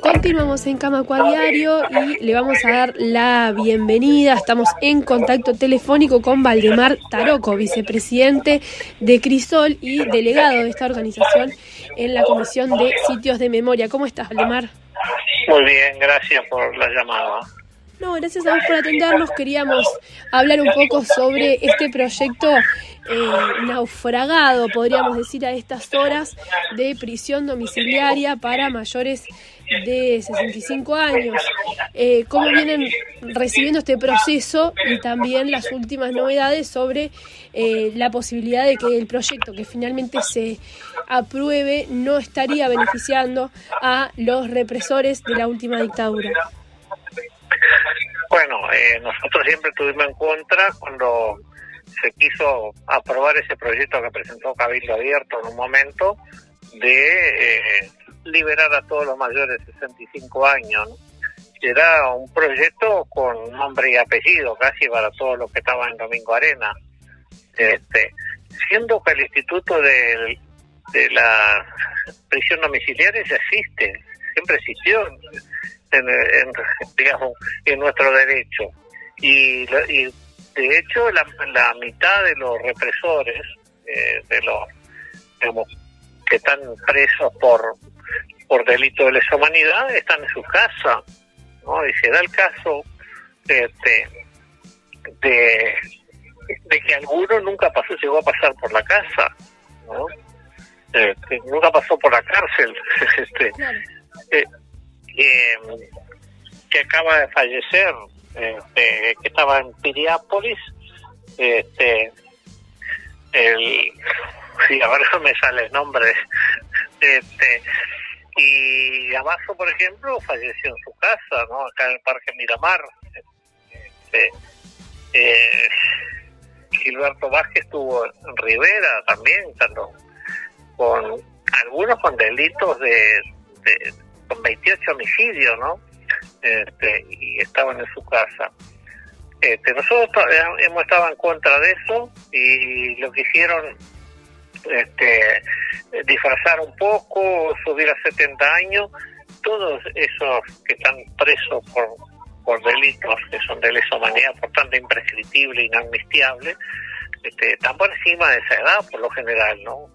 Continuamos en Camacua Diario y le vamos a dar la bienvenida. Estamos en contacto telefónico con Valdemar Taroco, vicepresidente de Crisol y delegado de esta organización en la Comisión de Sitios de Memoria. ¿Cómo estás, Valdemar? Muy bien, gracias por la llamada. No, gracias a vos por atendernos. Queríamos hablar un poco sobre este proyecto eh, naufragado, podríamos decir, a estas horas de prisión domiciliaria para mayores de 65 años. Eh, ¿Cómo vienen recibiendo este proceso y también las últimas novedades sobre eh, la posibilidad de que el proyecto que finalmente se apruebe no estaría beneficiando a los represores de la última dictadura? Bueno, eh, nosotros siempre estuvimos en contra cuando se quiso aprobar ese proyecto que presentó Cabildo Abierto en un momento de eh, liberar a todos los mayores de 65 años. Era un proyecto con nombre y apellido casi para todos los que estaban en Domingo Arena. Este, siendo que el Instituto de, de la Prisión Domiciliaria existe, siempre existió en, digamos, en nuestro derecho. Y, y de hecho, la, la, mitad de los represores, eh, de los digamos, que están presos por por delito de lesa humanidad están en su casa, ¿no? Y se da el caso este, de, de que alguno nunca pasó, llegó a pasar por la casa, ¿no? Este, nunca pasó por la cárcel, este, eh, eh, que acaba de fallecer, este, que estaba en Piriápolis, este, el, sí, ahora no me sale el nombre, este, y Abajo, por ejemplo, falleció en su casa, ¿no? Acá en el Parque Miramar. Este, eh, Gilberto Vázquez estuvo en Rivera también, con algunos con delitos de, con 28 homicidios, ¿no? Este, y estaban en su casa. Este, nosotros hemos estado en contra de eso y lo que hicieron este, disfrazar un poco, subir a 70 años, todos esos que están presos por, por delitos que son de lesa humanidad, por tanto imprescriptible, inamnistiable, este, están por encima de esa edad por lo general, ¿no?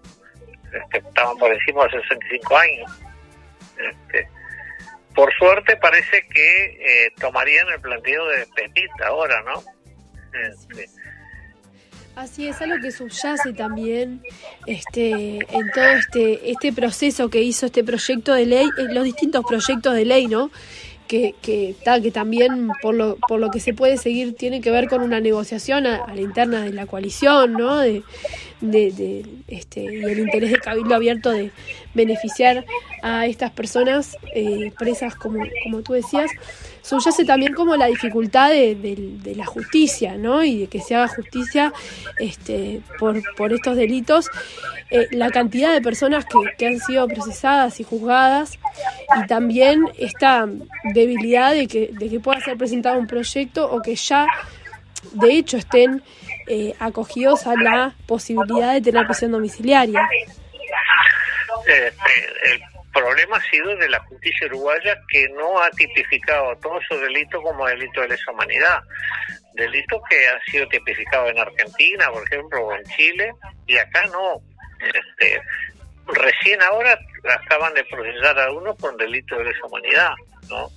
Este, estaban por encima de 65 años. Este, por suerte parece que eh, tomarían el planteo de Pepita ahora, ¿no? Este, Así es, algo que subyace también este, en todo este, este proceso que hizo este proyecto de ley, los distintos proyectos de ley, ¿no? Que, que, que también por lo, por lo que se puede seguir tiene que ver con una negociación a, a la interna de la coalición, ¿no? De, de, este, y el interés de Cabildo Abierto de beneficiar a estas personas eh, presas, como, como tú decías, subyace también como la dificultad de, la justicia, ¿no? Y de que se haga justicia este, por, por estos delitos. Eh, la cantidad de personas que, que han sido procesadas y juzgadas y también esta debilidad de que, de que pueda ser presentado un proyecto o que ya de hecho estén eh, acogidos a la posibilidad de tener prisión domiciliaria. Este, el problema ha sido de la justicia uruguaya que no ha tipificado todos esos delitos como delitos de lesa humanidad. Delitos que han sido tipificados en Argentina, por ejemplo, o en Chile, y acá no. Este, recién ahora acaban de procesar a uno por delito de lesa humanidad, ¿no?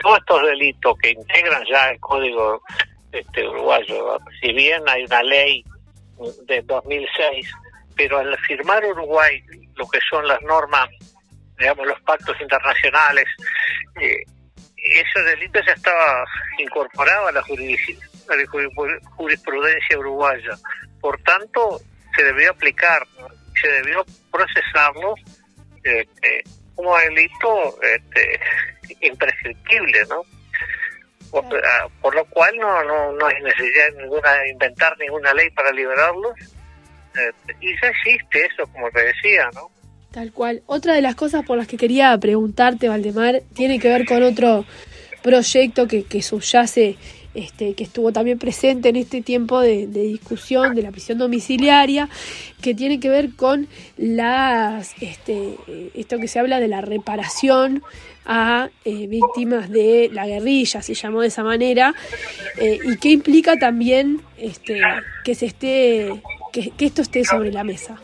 Todos estos delitos que integran ya el Código este, uruguayo. Si bien hay una ley de 2006, pero al firmar Uruguay lo que son las normas, digamos, los pactos internacionales, eh, ese delito ya estaba incorporado a la, jurisprudencia uruguaya. Por tanto, se debió aplicar, se debió procesarlo este, como delito este, imprescriptible, ¿no? Ah, por, lo cual no, no, no hay necesidad ninguna de inventar ninguna ley para liberarlos. Eh, y ya existe eso, como te decía, ¿no? Tal cual. Otra de las cosas por las que quería preguntarte, Valdemar, tiene que ver con otro proyecto que, que subyace este, que estuvo también presente en este tiempo de, discusión de la prisión domiciliaria, que tiene que ver con las, este, esto que se habla de la reparación a eh, víctimas de la guerrilla, se llamó de esa manera, eh, y que implica también este, que se esté, que, esto esté sobre la mesa.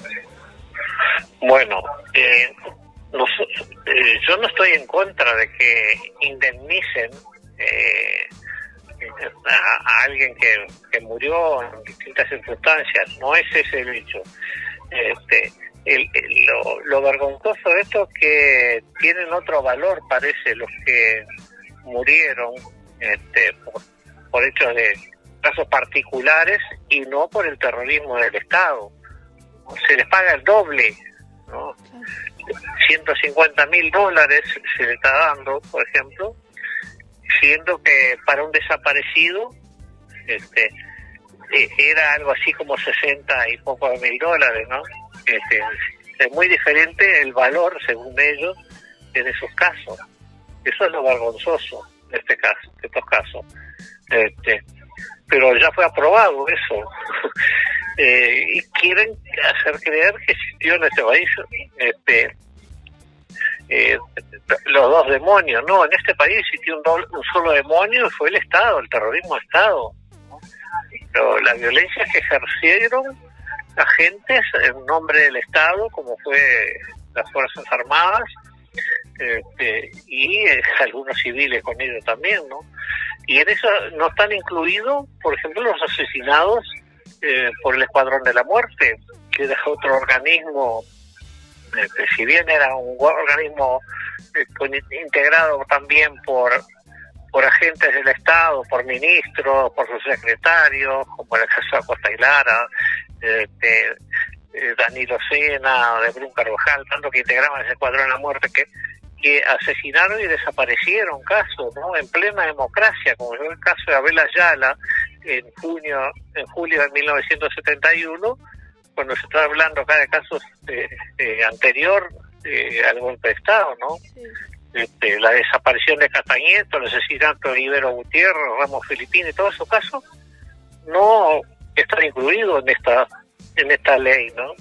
Bueno, eh, yo no estoy en contra de que indemnicen a, alguien que, que, murió en distintas circunstancias, no es ese el hecho. Este, el, lo, lo, vergonzoso de esto es que tienen otro valor, parece, los que murieron este, por, hechos de casos particulares y no por el terrorismo del Estado. Se les paga el doble, ¿no? 150 mil dólares se le está dando, por ejemplo, siendo que para un desaparecido este, e, era algo así como 60 y pocos mil dólares, ¿no? Este, es muy diferente el valor, según ellos, en esos casos. Eso es lo vergonzoso de este caso, de estos casos. Este, pero ya fue aprobado eso. eh, y quieren hacer creer que existió en este país este, eh, los dos demonios. No, en este país existió un, un solo demonio y fue el Estado, el terrorismo Estado. Pero la violencia que ejercieron agentes en nombre del Estado, como fue las Fuerzas Armadas, este, y eh, algunos civiles con ellos también, ¿no? Y en eso no están incluidos, por ejemplo, los asesinados eh, por el Escuadrón de la Muerte, que era otro organismo, si bien era un organismo eh, integrado también por por agentes del Estado, por ministros, por sus secretarios, como el caso de Costa Hilara, de, de, Danilo Sena, de Brun Carvajal, tanto que integraban ese cuadro de la muerte, que, que asesinaron y desaparecieron casos, ¿no? En plena democracia, como fue el caso de Abel Ayala en junio, en julio de 1971, cuando se está hablando acá de casos eh, eh, anterior eh, al golpe de Estado, ¿no? Este, la desaparición de Castañeto, el asesinato de Ibero Gutiérrez, Ramos Filipini, todos esos casos no están incluidos en esta en esta ley, ¿no?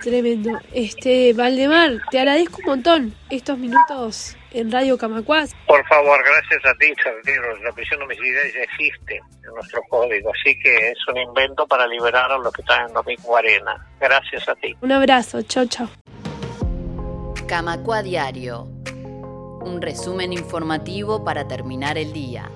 Tremendo. Este, Valdemar, te agradezco un montón estos minutos en Radio Camacuás. Por favor, gracias a ti, La prisión homicidiaria ya existe en nuestro código, así que es un invento para liberar a los que están en Domingo Arena. Gracias a ti. Un abrazo, chao, chao. Camacua Diario un resumen informativo para terminar el día.